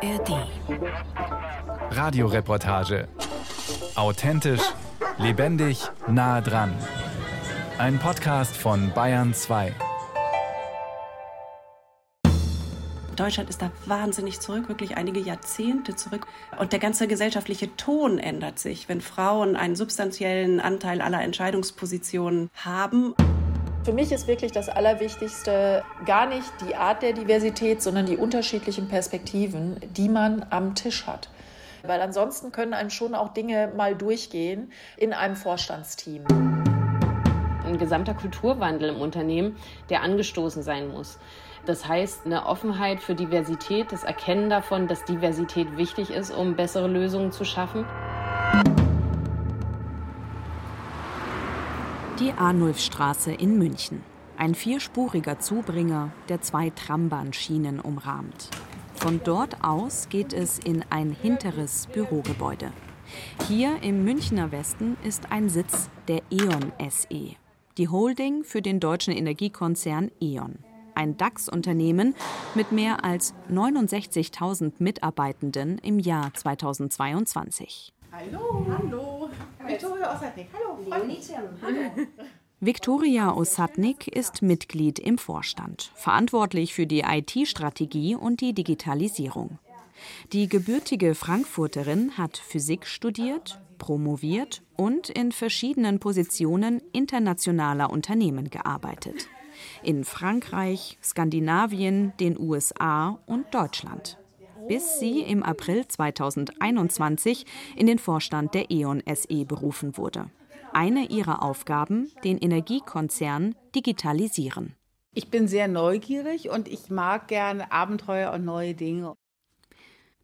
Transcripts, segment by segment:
ARD. Radioreportage. Authentisch, lebendig, nah dran. Ein Podcast von Bayern 2. Deutschland ist da wahnsinnig zurück, wirklich einige Jahrzehnte zurück. Und der ganze gesellschaftliche Ton ändert sich, wenn Frauen einen substanziellen Anteil aller Entscheidungspositionen haben. Für mich ist wirklich das Allerwichtigste gar nicht die Art der Diversität, sondern die unterschiedlichen Perspektiven, die man am Tisch hat. Weil ansonsten können einem schon auch Dinge mal durchgehen in einem Vorstandsteam. Ein gesamter Kulturwandel im Unternehmen, der angestoßen sein muss. Das heißt, eine Offenheit für Diversität, das Erkennen davon, dass Diversität wichtig ist, um bessere Lösungen zu schaffen. Die Arnulfstraße in München. Ein vierspuriger Zubringer, der zwei Trambahnschienen umrahmt. Von dort aus geht es in ein hinteres Bürogebäude. Hier im Münchner Westen ist ein Sitz der E.ON SE, die Holding für den deutschen Energiekonzern E.ON. Ein DAX-Unternehmen mit mehr als 69.000 Mitarbeitenden im Jahr 2022. Hallo, hallo. Victoria Ossadnik, hallo. hallo. Viktoria Ossadnik ist Mitglied im Vorstand, verantwortlich für die IT-Strategie und die Digitalisierung. Die gebürtige Frankfurterin hat Physik studiert, promoviert und in verschiedenen Positionen internationaler Unternehmen gearbeitet. In Frankreich, Skandinavien, den USA und Deutschland bis sie im April 2021 in den Vorstand der E.ON SE berufen wurde. Eine ihrer Aufgaben, den Energiekonzern digitalisieren. Ich bin sehr neugierig und ich mag gerne Abenteuer und neue Dinge.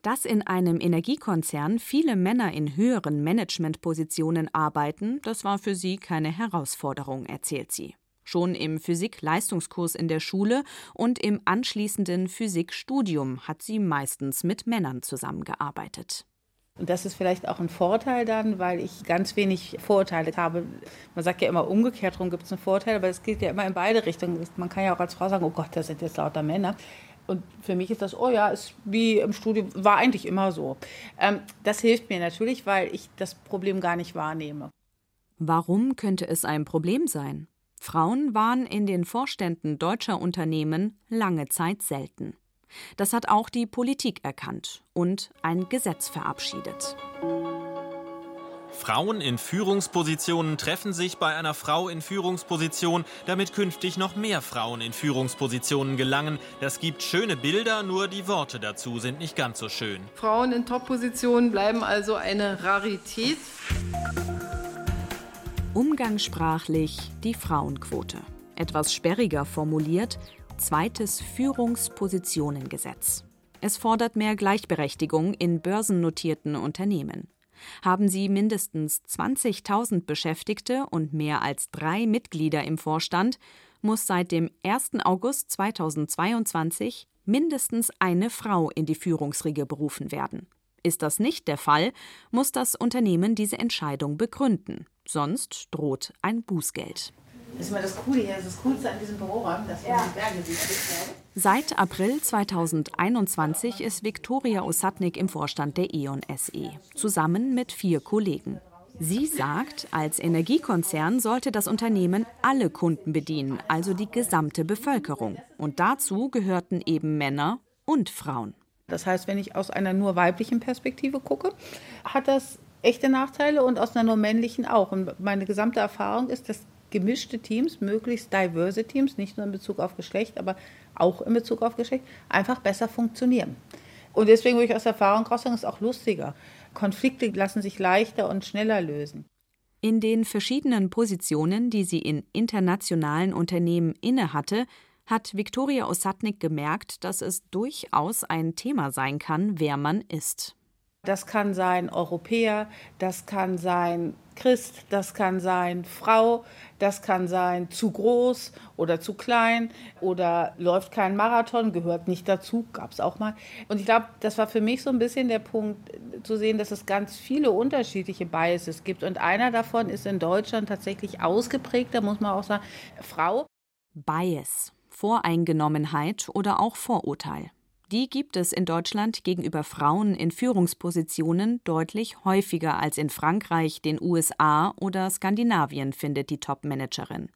Dass in einem Energiekonzern viele Männer in höheren Managementpositionen arbeiten, das war für sie keine Herausforderung, erzählt sie. Schon im Physik-Leistungskurs in der Schule und im anschließenden Physikstudium hat sie meistens mit Männern zusammengearbeitet. Und das ist vielleicht auch ein Vorteil dann, weil ich ganz wenig Vorurteile habe. Man sagt ja immer, umgekehrt rum gibt es einen Vorteil, aber es geht ja immer in beide Richtungen. Man kann ja auch als Frau sagen, oh Gott, das sind jetzt lauter Männer. Und für mich ist das, oh ja, ist wie im Studium, war eigentlich immer so. Ähm, das hilft mir natürlich, weil ich das Problem gar nicht wahrnehme. Warum könnte es ein Problem sein? Frauen waren in den Vorständen deutscher Unternehmen lange Zeit selten. Das hat auch die Politik erkannt und ein Gesetz verabschiedet. Frauen in Führungspositionen treffen sich bei einer Frau in Führungsposition, damit künftig noch mehr Frauen in Führungspositionen gelangen. Das gibt schöne Bilder, nur die Worte dazu sind nicht ganz so schön. Frauen in Top-Positionen bleiben also eine Rarität. Umgangssprachlich die Frauenquote. Etwas sperriger formuliert, zweites Führungspositionengesetz. Es fordert mehr Gleichberechtigung in börsennotierten Unternehmen. Haben Sie mindestens 20.000 Beschäftigte und mehr als drei Mitglieder im Vorstand, muss seit dem 1. August 2022 mindestens eine Frau in die Führungsriege berufen werden. Ist das nicht der Fall, muss das Unternehmen diese Entscheidung begründen. Sonst droht ein Bußgeld. Das ist mal das Coole hier, das, ist das Coolste an diesem Büroraum, dass man ja. die Berge sieht. Seit April 2021 ist Viktoria Osatnik im Vorstand der E.ON SE, zusammen mit vier Kollegen. Sie sagt, als Energiekonzern sollte das Unternehmen alle Kunden bedienen, also die gesamte Bevölkerung. Und dazu gehörten eben Männer und Frauen. Das heißt, wenn ich aus einer nur weiblichen Perspektive gucke, hat das echte Nachteile und aus einer nur männlichen auch. Und meine gesamte Erfahrung ist, dass gemischte Teams, möglichst diverse Teams, nicht nur in Bezug auf Geschlecht, aber auch in Bezug auf Geschlecht, einfach besser funktionieren. Und deswegen würde ich aus Erfahrung raus sagen, ist auch lustiger. Konflikte lassen sich leichter und schneller lösen. In den verschiedenen Positionen, die sie in internationalen Unternehmen innehatte, hat Viktoria Osatnik gemerkt, dass es durchaus ein Thema sein kann, wer man ist. Das kann sein Europäer, das kann sein Christ, das kann sein Frau, das kann sein zu groß oder zu klein oder läuft kein Marathon, gehört nicht dazu, gab es auch mal. Und ich glaube, das war für mich so ein bisschen der Punkt zu sehen, dass es ganz viele unterschiedliche Biases gibt. Und einer davon ist in Deutschland tatsächlich ausgeprägt, da muss man auch sagen, Frau. Bias, Voreingenommenheit oder auch Vorurteil. Die gibt es in Deutschland gegenüber Frauen in Führungspositionen deutlich häufiger als in Frankreich, den USA oder Skandinavien, findet die Top-Managerin.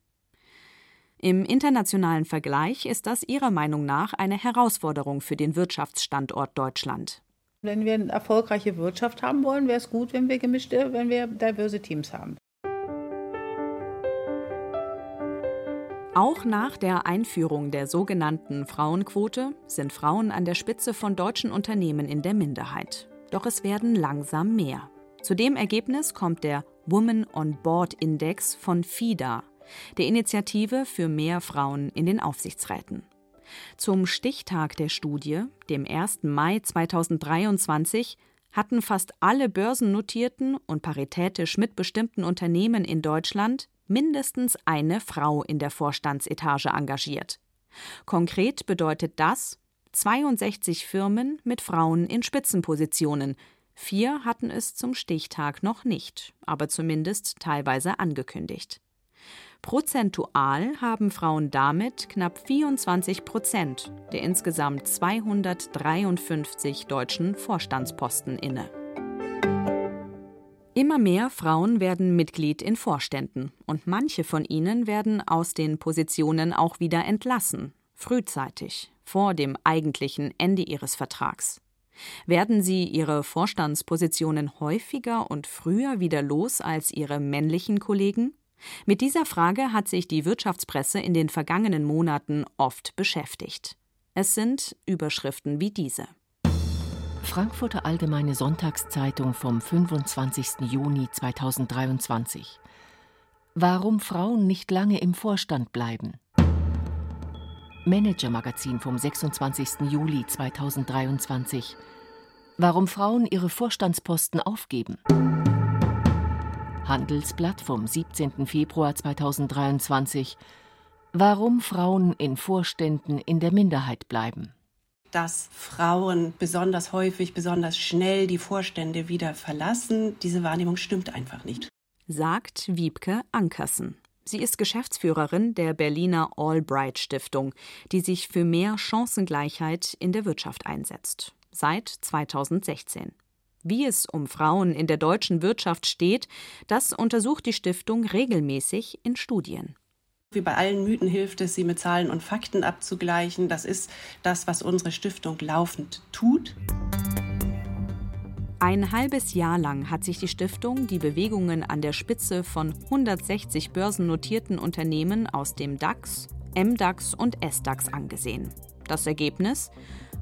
Im internationalen Vergleich ist das ihrer Meinung nach eine Herausforderung für den Wirtschaftsstandort Deutschland. Wenn wir eine erfolgreiche Wirtschaft haben wollen, wäre es gut, wenn wir gemischte, wenn wir diverse Teams haben. Auch nach der Einführung der sogenannten Frauenquote sind Frauen an der Spitze von deutschen Unternehmen in der Minderheit. Doch es werden langsam mehr. Zu dem Ergebnis kommt der Woman on Board Index von FIDA, der Initiative für mehr Frauen in den Aufsichtsräten. Zum Stichtag der Studie, dem 1. Mai 2023, hatten fast alle börsennotierten und paritätisch mitbestimmten Unternehmen in Deutschland mindestens eine Frau in der Vorstandsetage engagiert. Konkret bedeutet das 62 Firmen mit Frauen in Spitzenpositionen. Vier hatten es zum Stichtag noch nicht, aber zumindest teilweise angekündigt. Prozentual haben Frauen damit knapp 24 Prozent der insgesamt 253 deutschen Vorstandsposten inne. Immer mehr Frauen werden Mitglied in Vorständen und manche von ihnen werden aus den Positionen auch wieder entlassen, frühzeitig, vor dem eigentlichen Ende ihres Vertrags. Werden sie ihre Vorstandspositionen häufiger und früher wieder los als ihre männlichen Kollegen? Mit dieser Frage hat sich die Wirtschaftspresse in den vergangenen Monaten oft beschäftigt. Es sind Überschriften wie diese. Frankfurter Allgemeine Sonntagszeitung vom 25. Juni 2023. Warum Frauen nicht lange im Vorstand bleiben. Manager-Magazin vom 26. Juli 2023. Warum Frauen ihre Vorstandsposten aufgeben. Handelsblatt vom 17. Februar 2023. Warum Frauen in Vorständen in der Minderheit bleiben dass Frauen besonders häufig, besonders schnell die Vorstände wieder verlassen. Diese Wahrnehmung stimmt einfach nicht. Sagt Wiebke Ankersen. Sie ist Geschäftsführerin der Berliner Albright Stiftung, die sich für mehr Chancengleichheit in der Wirtschaft einsetzt. Seit 2016. Wie es um Frauen in der deutschen Wirtschaft steht, das untersucht die Stiftung regelmäßig in Studien. Wie bei allen Mythen hilft es, sie mit Zahlen und Fakten abzugleichen. Das ist das, was unsere Stiftung laufend tut. Ein halbes Jahr lang hat sich die Stiftung die Bewegungen an der Spitze von 160 börsennotierten Unternehmen aus dem DAX, MDAX und SDAX angesehen. Das Ergebnis?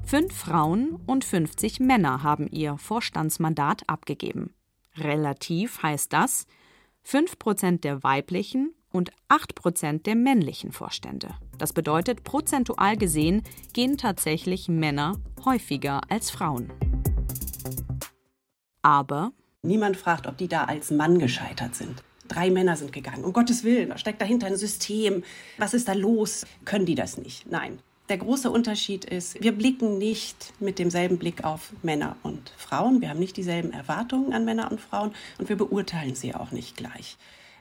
Fünf Frauen und 50 Männer haben ihr Vorstandsmandat abgegeben. Relativ heißt das, 5% der weiblichen und 8% der männlichen Vorstände. Das bedeutet, prozentual gesehen gehen tatsächlich Männer häufiger als Frauen. Aber niemand fragt, ob die da als Mann gescheitert sind. Drei Männer sind gegangen. Um Gottes Willen, da steckt dahinter ein System. Was ist da los? Können die das nicht? Nein. Der große Unterschied ist, wir blicken nicht mit demselben Blick auf Männer und Frauen. Wir haben nicht dieselben Erwartungen an Männer und Frauen und wir beurteilen sie auch nicht gleich.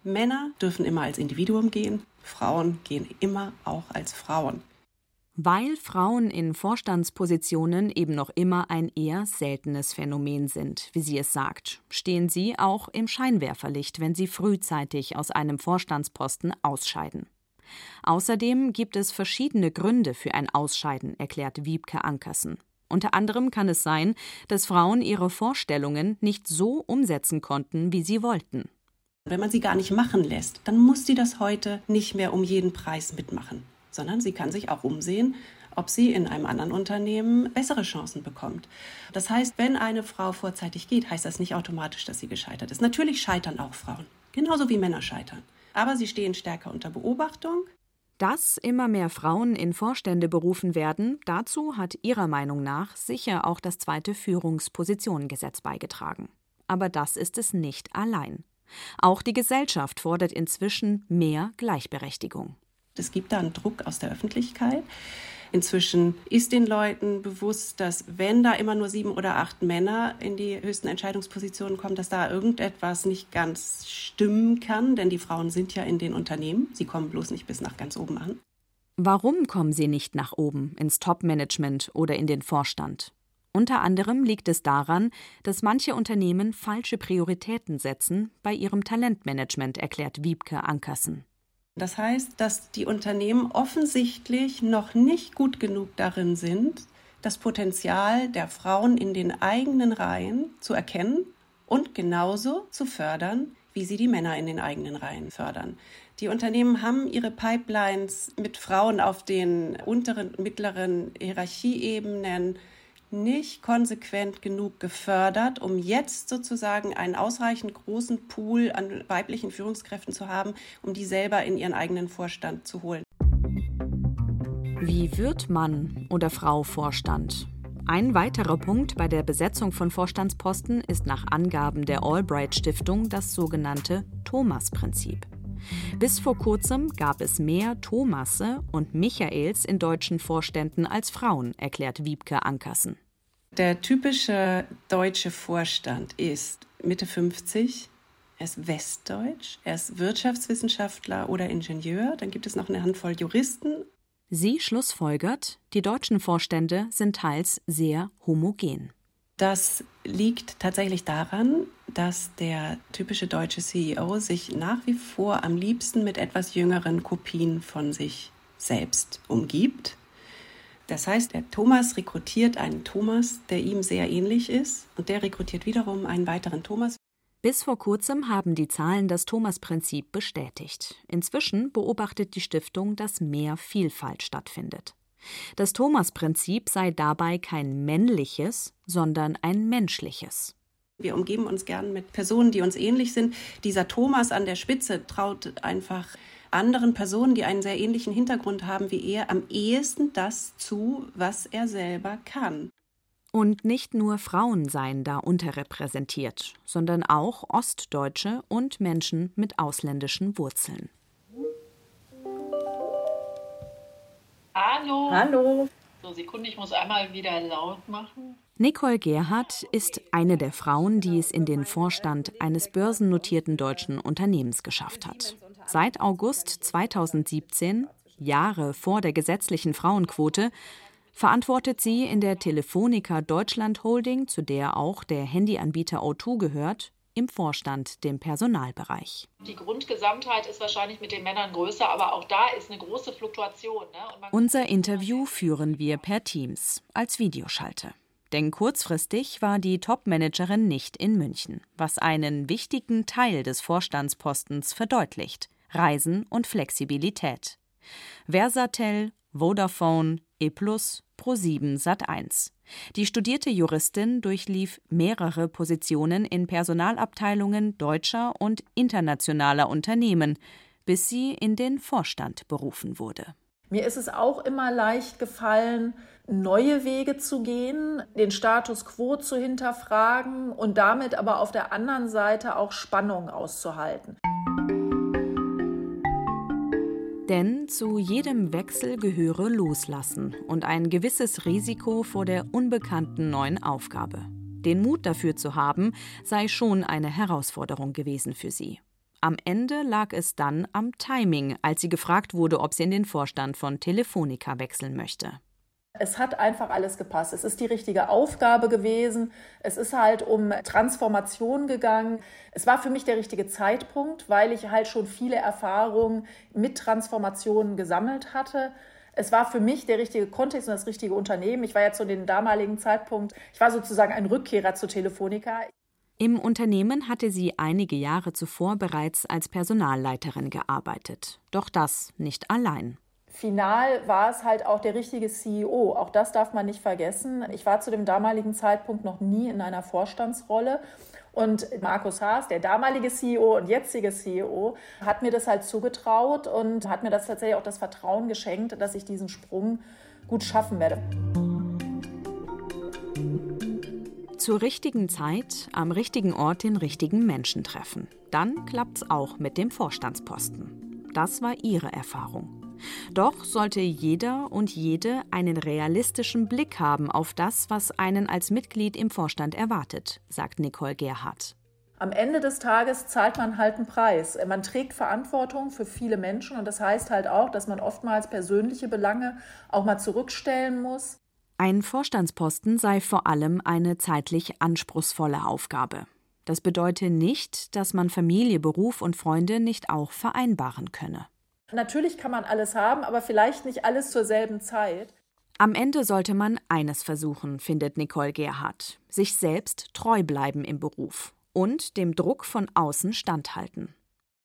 Männer dürfen immer als Individuum gehen, Frauen gehen immer auch als Frauen. Weil Frauen in Vorstandspositionen eben noch immer ein eher seltenes Phänomen sind, wie sie es sagt, stehen sie auch im Scheinwerferlicht, wenn sie frühzeitig aus einem Vorstandsposten ausscheiden. Außerdem gibt es verschiedene Gründe für ein Ausscheiden, erklärt Wiebke Ankersen. Unter anderem kann es sein, dass Frauen ihre Vorstellungen nicht so umsetzen konnten, wie sie wollten. Wenn man sie gar nicht machen lässt, dann muss sie das heute nicht mehr um jeden Preis mitmachen, sondern sie kann sich auch umsehen, ob sie in einem anderen Unternehmen bessere Chancen bekommt. Das heißt, wenn eine Frau vorzeitig geht, heißt das nicht automatisch, dass sie gescheitert ist. Natürlich scheitern auch Frauen, genauso wie Männer scheitern. Aber sie stehen stärker unter Beobachtung. Dass immer mehr Frauen in Vorstände berufen werden, dazu hat ihrer Meinung nach sicher auch das zweite Führungspositionengesetz beigetragen. Aber das ist es nicht allein. Auch die Gesellschaft fordert inzwischen mehr Gleichberechtigung. Es gibt da einen Druck aus der Öffentlichkeit. Inzwischen ist den Leuten bewusst, dass wenn da immer nur sieben oder acht Männer in die höchsten Entscheidungspositionen kommen, dass da irgendetwas nicht ganz stimmen kann, denn die Frauen sind ja in den Unternehmen, sie kommen bloß nicht bis nach ganz oben an. Warum kommen sie nicht nach oben ins Top-Management oder in den Vorstand? Unter anderem liegt es daran, dass manche Unternehmen falsche Prioritäten setzen bei ihrem Talentmanagement, erklärt Wiebke Ankersen. Das heißt, dass die Unternehmen offensichtlich noch nicht gut genug darin sind, das Potenzial der Frauen in den eigenen Reihen zu erkennen und genauso zu fördern, wie sie die Männer in den eigenen Reihen fördern. Die Unternehmen haben ihre Pipelines mit Frauen auf den unteren mittleren Hierarchieebenen nicht konsequent genug gefördert, um jetzt sozusagen einen ausreichend großen Pool an weiblichen Führungskräften zu haben, um die selber in ihren eigenen Vorstand zu holen. Wie wird Mann oder Frau Vorstand? Ein weiterer Punkt bei der Besetzung von Vorstandsposten ist nach Angaben der Albright Stiftung das sogenannte Thomas-Prinzip. Bis vor kurzem gab es mehr Thomasse und Michaels in deutschen Vorständen als Frauen, erklärt Wiebke Ankersen. Der typische deutsche Vorstand ist Mitte 50. Er ist westdeutsch, er ist Wirtschaftswissenschaftler oder Ingenieur. Dann gibt es noch eine Handvoll Juristen Sie schlussfolgert, die deutschen Vorstände sind teils sehr homogen. Das liegt tatsächlich daran, dass der typische deutsche CEO sich nach wie vor am liebsten mit etwas jüngeren Kopien von sich selbst umgibt. Das heißt, der Thomas rekrutiert einen Thomas, der ihm sehr ähnlich ist, und der rekrutiert wiederum einen weiteren Thomas. Bis vor kurzem haben die Zahlen das Thomas-Prinzip bestätigt. Inzwischen beobachtet die Stiftung, dass mehr Vielfalt stattfindet. Das Thomas-Prinzip sei dabei kein männliches, sondern ein menschliches. Wir umgeben uns gern mit Personen, die uns ähnlich sind. Dieser Thomas an der Spitze traut einfach anderen Personen, die einen sehr ähnlichen Hintergrund haben wie er, am ehesten das zu, was er selber kann. Und nicht nur Frauen seien da unterrepräsentiert, sondern auch Ostdeutsche und Menschen mit ausländischen Wurzeln. Hallo. Hallo. So, Sekunde, ich muss einmal wieder laut machen. Nicole Gerhardt ist eine der Frauen, die es in den Vorstand eines börsennotierten deutschen Unternehmens geschafft hat. Seit August 2017, Jahre vor der gesetzlichen Frauenquote, verantwortet sie in der Telefonica Deutschland Holding, zu der auch der Handyanbieter O2 gehört, im Vorstand den Personalbereich. Die Grundgesamtheit ist wahrscheinlich mit den Männern größer, aber auch da ist eine große Fluktuation. Ne? Unser Interview führen wir per Teams als Videoschalte. Denn kurzfristig war die Topmanagerin nicht in München, was einen wichtigen Teil des Vorstandspostens verdeutlicht: Reisen und Flexibilität. Versatel, Vodafone, E+, Pro7 Sat1. Die studierte Juristin durchlief mehrere Positionen in Personalabteilungen deutscher und internationaler Unternehmen, bis sie in den Vorstand berufen wurde. Mir ist es auch immer leicht gefallen, neue Wege zu gehen, den Status quo zu hinterfragen und damit aber auf der anderen Seite auch Spannung auszuhalten. Denn zu jedem Wechsel gehöre Loslassen und ein gewisses Risiko vor der unbekannten neuen Aufgabe. Den Mut dafür zu haben, sei schon eine Herausforderung gewesen für sie. Am Ende lag es dann am Timing, als sie gefragt wurde, ob sie in den Vorstand von Telefonica wechseln möchte. Es hat einfach alles gepasst. Es ist die richtige Aufgabe gewesen. Es ist halt um Transformation gegangen. Es war für mich der richtige Zeitpunkt, weil ich halt schon viele Erfahrungen mit Transformationen gesammelt hatte. Es war für mich der richtige Kontext und das richtige Unternehmen. Ich war ja zu dem damaligen Zeitpunkt, ich war sozusagen ein Rückkehrer zu Telefonica. Im Unternehmen hatte sie einige Jahre zuvor bereits als Personalleiterin gearbeitet. Doch das nicht allein. Final war es halt auch der richtige CEO. Auch das darf man nicht vergessen. Ich war zu dem damaligen Zeitpunkt noch nie in einer Vorstandsrolle. Und Markus Haas, der damalige CEO und jetzige CEO, hat mir das halt zugetraut und hat mir das tatsächlich auch das Vertrauen geschenkt, dass ich diesen Sprung gut schaffen werde. Zur richtigen Zeit, am richtigen Ort den richtigen Menschen treffen. Dann klappt's auch mit dem Vorstandsposten. Das war ihre Erfahrung. Doch sollte jeder und jede einen realistischen Blick haben auf das, was einen als Mitglied im Vorstand erwartet, sagt Nicole Gerhardt. Am Ende des Tages zahlt man halt einen Preis. Man trägt Verantwortung für viele Menschen und das heißt halt auch, dass man oftmals persönliche Belange auch mal zurückstellen muss. Ein Vorstandsposten sei vor allem eine zeitlich anspruchsvolle Aufgabe. Das bedeute nicht, dass man Familie, Beruf und Freunde nicht auch vereinbaren könne. Natürlich kann man alles haben, aber vielleicht nicht alles zur selben Zeit. Am Ende sollte man eines versuchen, findet Nicole Gerhardt: sich selbst treu bleiben im Beruf und dem Druck von außen standhalten.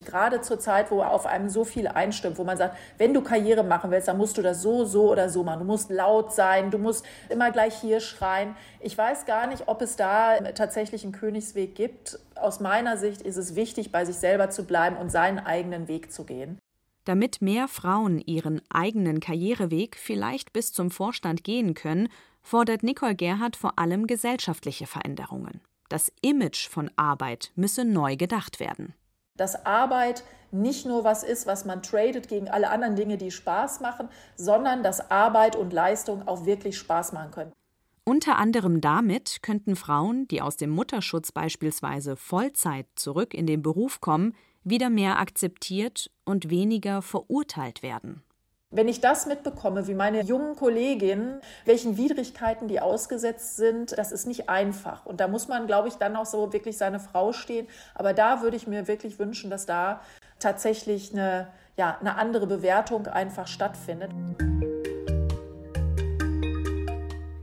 Gerade zur Zeit, wo auf einem so viel einstimmt, wo man sagt, wenn du Karriere machen willst, dann musst du das so, so oder so machen. Du musst laut sein, du musst immer gleich hier schreien. Ich weiß gar nicht, ob es da tatsächlich einen Königsweg gibt. Aus meiner Sicht ist es wichtig, bei sich selber zu bleiben und seinen eigenen Weg zu gehen. Damit mehr Frauen ihren eigenen Karriereweg vielleicht bis zum Vorstand gehen können, fordert Nicole Gerhardt vor allem gesellschaftliche Veränderungen. Das Image von Arbeit müsse neu gedacht werden. Dass Arbeit nicht nur was ist, was man tradet gegen alle anderen Dinge, die Spaß machen, sondern dass Arbeit und Leistung auch wirklich Spaß machen können. Unter anderem damit könnten Frauen, die aus dem Mutterschutz beispielsweise Vollzeit zurück in den Beruf kommen, wieder mehr akzeptiert und weniger verurteilt werden. Wenn ich das mitbekomme, wie meine jungen Kolleginnen, welchen Widrigkeiten die ausgesetzt sind, das ist nicht einfach. Und da muss man, glaube ich, dann auch so wirklich seine Frau stehen. Aber da würde ich mir wirklich wünschen, dass da tatsächlich eine, ja, eine andere Bewertung einfach stattfindet.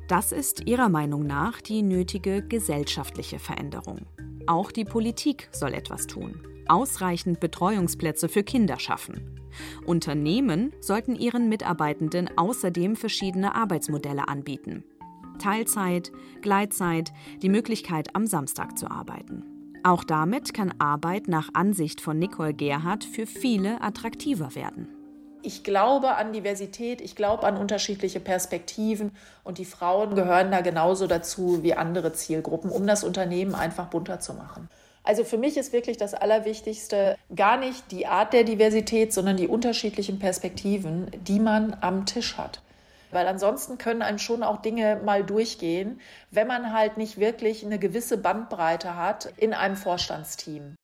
Das ist Ihrer Meinung nach die nötige gesellschaftliche Veränderung. Auch die Politik soll etwas tun. Ausreichend Betreuungsplätze für Kinder schaffen. Unternehmen sollten ihren Mitarbeitenden außerdem verschiedene Arbeitsmodelle anbieten. Teilzeit, Gleitzeit, die Möglichkeit, am Samstag zu arbeiten. Auch damit kann Arbeit nach Ansicht von Nicole Gerhardt für viele attraktiver werden. Ich glaube an Diversität, ich glaube an unterschiedliche Perspektiven und die Frauen gehören da genauso dazu wie andere Zielgruppen, um das Unternehmen einfach bunter zu machen. Also für mich ist wirklich das Allerwichtigste gar nicht die Art der Diversität, sondern die unterschiedlichen Perspektiven, die man am Tisch hat. Weil ansonsten können einem schon auch Dinge mal durchgehen, wenn man halt nicht wirklich eine gewisse Bandbreite hat in einem Vorstandsteam.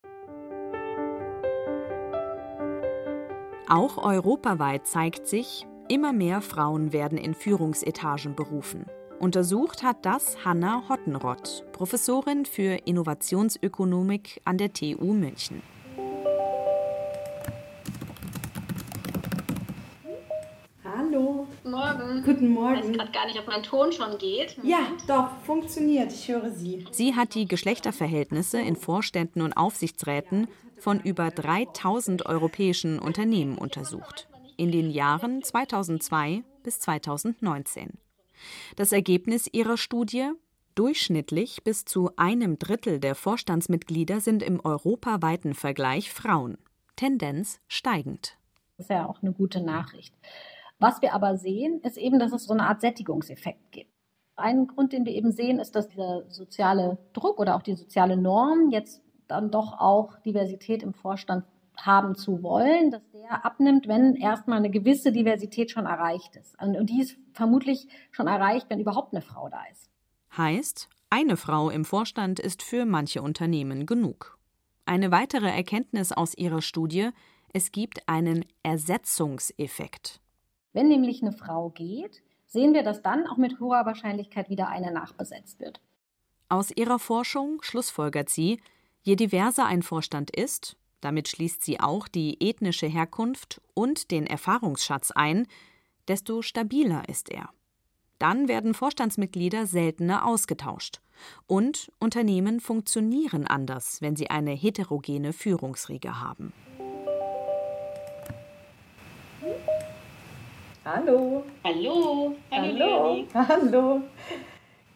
Auch europaweit zeigt sich, immer mehr Frauen werden in Führungsetagen berufen. Untersucht hat das Hanna Hottenrott, Professorin für Innovationsökonomik an der TU München. Hallo. Morgen. Guten Morgen. Ich weiß gerade gar nicht, ob mein Ton schon geht. Ja, doch, funktioniert. Ich höre Sie. Sie hat die Geschlechterverhältnisse in Vorständen und Aufsichtsräten von über 3000 europäischen Unternehmen untersucht. In den Jahren 2002 bis 2019. Das Ergebnis ihrer Studie Durchschnittlich bis zu einem Drittel der Vorstandsmitglieder sind im europaweiten Vergleich Frauen. Tendenz steigend. Das ist ja auch eine gute Nachricht. Was wir aber sehen, ist eben, dass es so eine Art Sättigungseffekt gibt. Ein Grund, den wir eben sehen, ist, dass dieser soziale Druck oder auch die soziale Norm jetzt dann doch auch Diversität im Vorstand haben zu wollen, dass der abnimmt, wenn erstmal eine gewisse Diversität schon erreicht ist. Und die ist vermutlich schon erreicht, wenn überhaupt eine Frau da ist. Heißt, eine Frau im Vorstand ist für manche Unternehmen genug. Eine weitere Erkenntnis aus ihrer Studie, es gibt einen Ersetzungseffekt. Wenn nämlich eine Frau geht, sehen wir, dass dann auch mit hoher Wahrscheinlichkeit wieder eine nachbesetzt wird. Aus ihrer Forschung schlussfolgert sie, je diverser ein Vorstand ist, damit schließt sie auch die ethnische Herkunft und den Erfahrungsschatz ein, desto stabiler ist er. Dann werden Vorstandsmitglieder seltener ausgetauscht. Und Unternehmen funktionieren anders, wenn sie eine heterogene Führungsriege haben. Hallo. Hallo. Hallo. Hallo.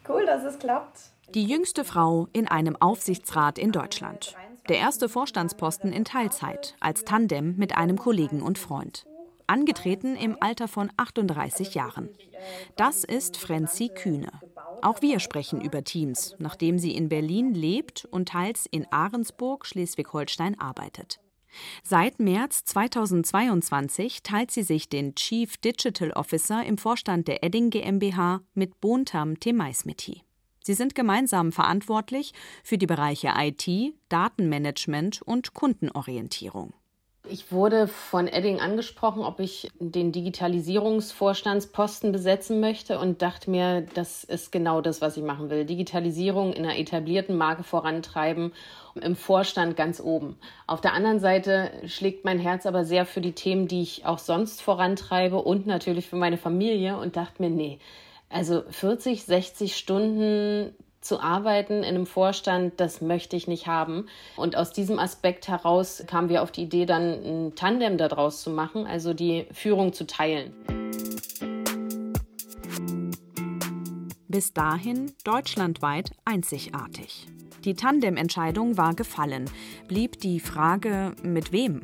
Cool, dass es klappt. Die jüngste Frau in einem Aufsichtsrat in Deutschland. Der erste Vorstandsposten in Teilzeit, als Tandem mit einem Kollegen und Freund. Angetreten im Alter von 38 Jahren. Das ist Frenzi Kühne. Auch wir sprechen über Teams, nachdem sie in Berlin lebt und teils in Ahrensburg, Schleswig-Holstein arbeitet. Seit März 2022 teilt sie sich den Chief Digital Officer im Vorstand der Edding GmbH mit Bontam Temaismeti. Sie sind gemeinsam verantwortlich für die Bereiche IT, Datenmanagement und Kundenorientierung. Ich wurde von Edding angesprochen, ob ich den Digitalisierungsvorstandsposten besetzen möchte und dachte mir, das ist genau das, was ich machen will. Digitalisierung in einer etablierten Marke vorantreiben, im Vorstand ganz oben. Auf der anderen Seite schlägt mein Herz aber sehr für die Themen, die ich auch sonst vorantreibe und natürlich für meine Familie und dachte mir, nee, also 40, 60 Stunden zu arbeiten in einem Vorstand, das möchte ich nicht haben. Und aus diesem Aspekt heraus kamen wir auf die Idee, dann ein Tandem daraus zu machen, also die Führung zu teilen. Bis dahin deutschlandweit einzigartig. Die Tandem-Entscheidung war gefallen, blieb die Frage, mit wem?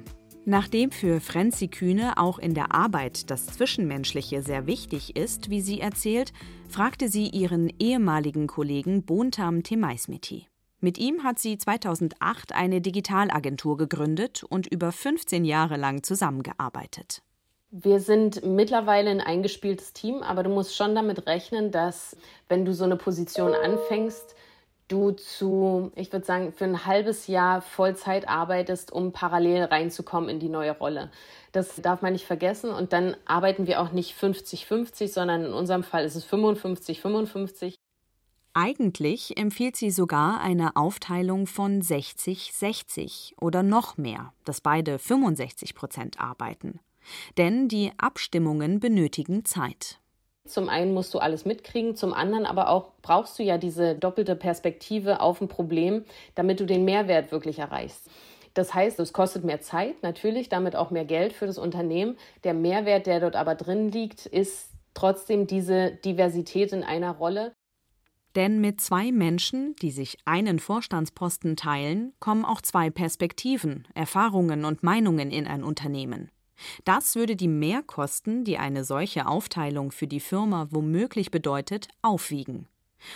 Nachdem für Frenzi Kühne auch in der Arbeit das Zwischenmenschliche sehr wichtig ist, wie sie erzählt, fragte sie ihren ehemaligen Kollegen Bontam Temaismeti. Mit ihm hat sie 2008 eine Digitalagentur gegründet und über 15 Jahre lang zusammengearbeitet. Wir sind mittlerweile ein eingespieltes Team, aber du musst schon damit rechnen, dass wenn du so eine Position anfängst, du zu, ich würde sagen, für ein halbes Jahr Vollzeit arbeitest, um parallel reinzukommen in die neue Rolle. Das darf man nicht vergessen. Und dann arbeiten wir auch nicht 50-50, sondern in unserem Fall ist es 55-55. Eigentlich empfiehlt sie sogar eine Aufteilung von 60-60 oder noch mehr, dass beide 65 Prozent arbeiten. Denn die Abstimmungen benötigen Zeit. Zum einen musst du alles mitkriegen, zum anderen aber auch brauchst du ja diese doppelte Perspektive auf ein Problem, damit du den Mehrwert wirklich erreichst. Das heißt, es kostet mehr Zeit, natürlich, damit auch mehr Geld für das Unternehmen. Der Mehrwert, der dort aber drin liegt, ist trotzdem diese Diversität in einer Rolle. Denn mit zwei Menschen, die sich einen Vorstandsposten teilen, kommen auch zwei Perspektiven, Erfahrungen und Meinungen in ein Unternehmen. Das würde die Mehrkosten, die eine solche Aufteilung für die Firma womöglich bedeutet, aufwiegen.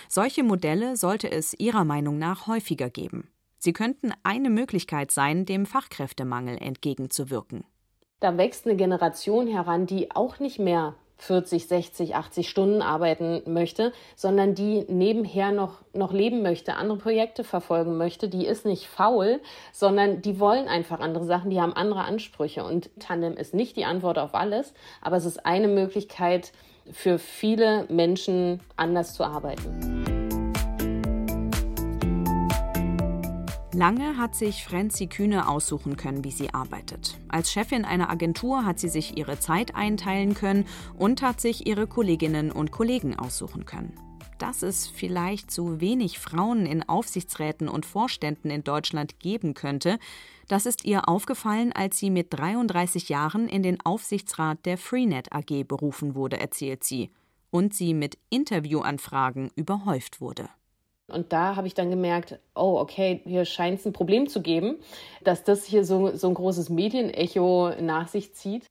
Solche Modelle sollte es Ihrer Meinung nach häufiger geben. Sie könnten eine Möglichkeit sein, dem Fachkräftemangel entgegenzuwirken. Da wächst eine Generation heran, die auch nicht mehr 40, 60, 80 Stunden arbeiten möchte, sondern die nebenher noch, noch leben möchte, andere Projekte verfolgen möchte. Die ist nicht faul, sondern die wollen einfach andere Sachen, die haben andere Ansprüche. Und Tandem ist nicht die Antwort auf alles, aber es ist eine Möglichkeit für viele Menschen anders zu arbeiten. Lange hat sich Frenzi Kühne aussuchen können, wie sie arbeitet. Als Chefin einer Agentur hat sie sich ihre Zeit einteilen können und hat sich ihre Kolleginnen und Kollegen aussuchen können. Dass es vielleicht zu wenig Frauen in Aufsichtsräten und Vorständen in Deutschland geben könnte, das ist ihr aufgefallen, als sie mit 33 Jahren in den Aufsichtsrat der Freenet AG berufen wurde, erzählt sie, und sie mit Interviewanfragen überhäuft wurde. Und da habe ich dann gemerkt, oh, okay, hier scheint es ein Problem zu geben, dass das hier so, so ein großes Medienecho nach sich zieht.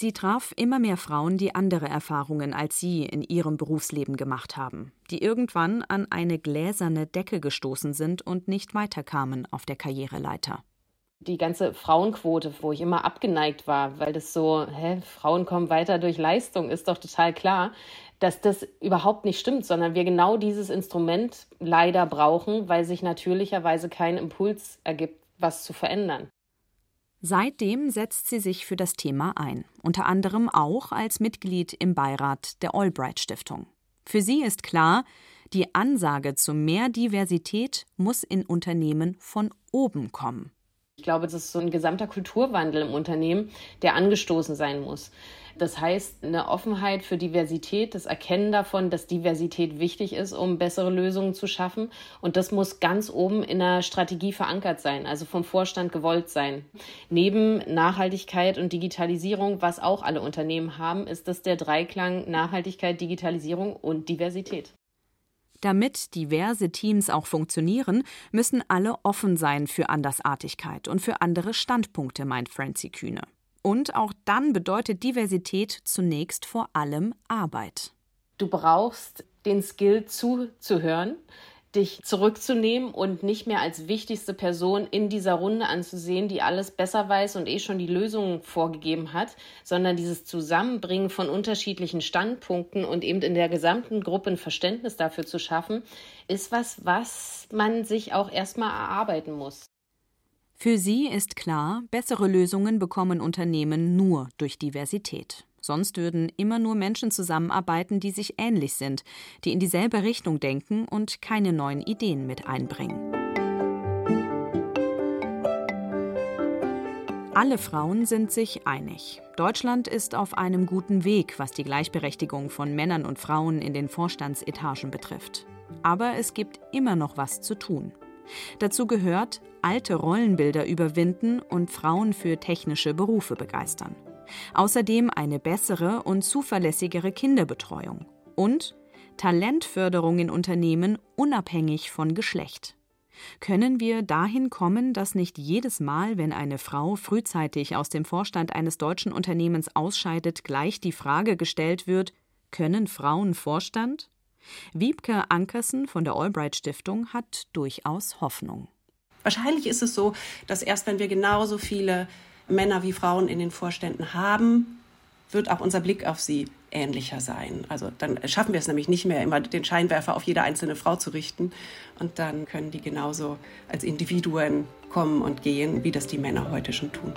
Sie traf immer mehr Frauen, die andere Erfahrungen als sie in ihrem Berufsleben gemacht haben, die irgendwann an eine gläserne Decke gestoßen sind und nicht weiterkamen auf der Karriereleiter. Die ganze Frauenquote, wo ich immer abgeneigt war, weil das so, hä, Frauen kommen weiter durch Leistung, ist doch total klar dass das überhaupt nicht stimmt, sondern wir genau dieses Instrument leider brauchen, weil sich natürlicherweise kein Impuls ergibt, was zu verändern. Seitdem setzt sie sich für das Thema ein, unter anderem auch als Mitglied im Beirat der Albright Stiftung. Für sie ist klar, die Ansage zu mehr Diversität muss in Unternehmen von oben kommen. Ich glaube, das ist so ein gesamter Kulturwandel im Unternehmen, der angestoßen sein muss. Das heißt, eine Offenheit für Diversität, das Erkennen davon, dass Diversität wichtig ist, um bessere Lösungen zu schaffen. Und das muss ganz oben in der Strategie verankert sein, also vom Vorstand gewollt sein. Neben Nachhaltigkeit und Digitalisierung, was auch alle Unternehmen haben, ist das der Dreiklang Nachhaltigkeit, Digitalisierung und Diversität. Damit diverse Teams auch funktionieren, müssen alle offen sein für Andersartigkeit und für andere Standpunkte, meint Francie Kühne. Und auch dann bedeutet Diversität zunächst vor allem Arbeit. Du brauchst den Skill zuzuhören, dich zurückzunehmen und nicht mehr als wichtigste Person in dieser Runde anzusehen, die alles besser weiß und eh schon die Lösungen vorgegeben hat, sondern dieses Zusammenbringen von unterschiedlichen Standpunkten und eben in der gesamten Gruppe ein Verständnis dafür zu schaffen, ist was, was man sich auch erstmal erarbeiten muss. Für sie ist klar, bessere Lösungen bekommen Unternehmen nur durch Diversität. Sonst würden immer nur Menschen zusammenarbeiten, die sich ähnlich sind, die in dieselbe Richtung denken und keine neuen Ideen mit einbringen. Alle Frauen sind sich einig. Deutschland ist auf einem guten Weg, was die Gleichberechtigung von Männern und Frauen in den Vorstandsetagen betrifft. Aber es gibt immer noch was zu tun. Dazu gehört, alte Rollenbilder überwinden und Frauen für technische Berufe begeistern. Außerdem eine bessere und zuverlässigere Kinderbetreuung und Talentförderung in Unternehmen unabhängig von Geschlecht. Können wir dahin kommen, dass nicht jedes Mal, wenn eine Frau frühzeitig aus dem Vorstand eines deutschen Unternehmens ausscheidet, gleich die Frage gestellt wird, können Frauen Vorstand? Wiebke Ankersen von der Albright Stiftung hat durchaus Hoffnung. Wahrscheinlich ist es so, dass erst wenn wir genauso viele Männer wie Frauen in den Vorständen haben, wird auch unser Blick auf sie ähnlicher sein. Also dann schaffen wir es nämlich nicht mehr, immer den Scheinwerfer auf jede einzelne Frau zu richten. Und dann können die genauso als Individuen kommen und gehen, wie das die Männer heute schon tun.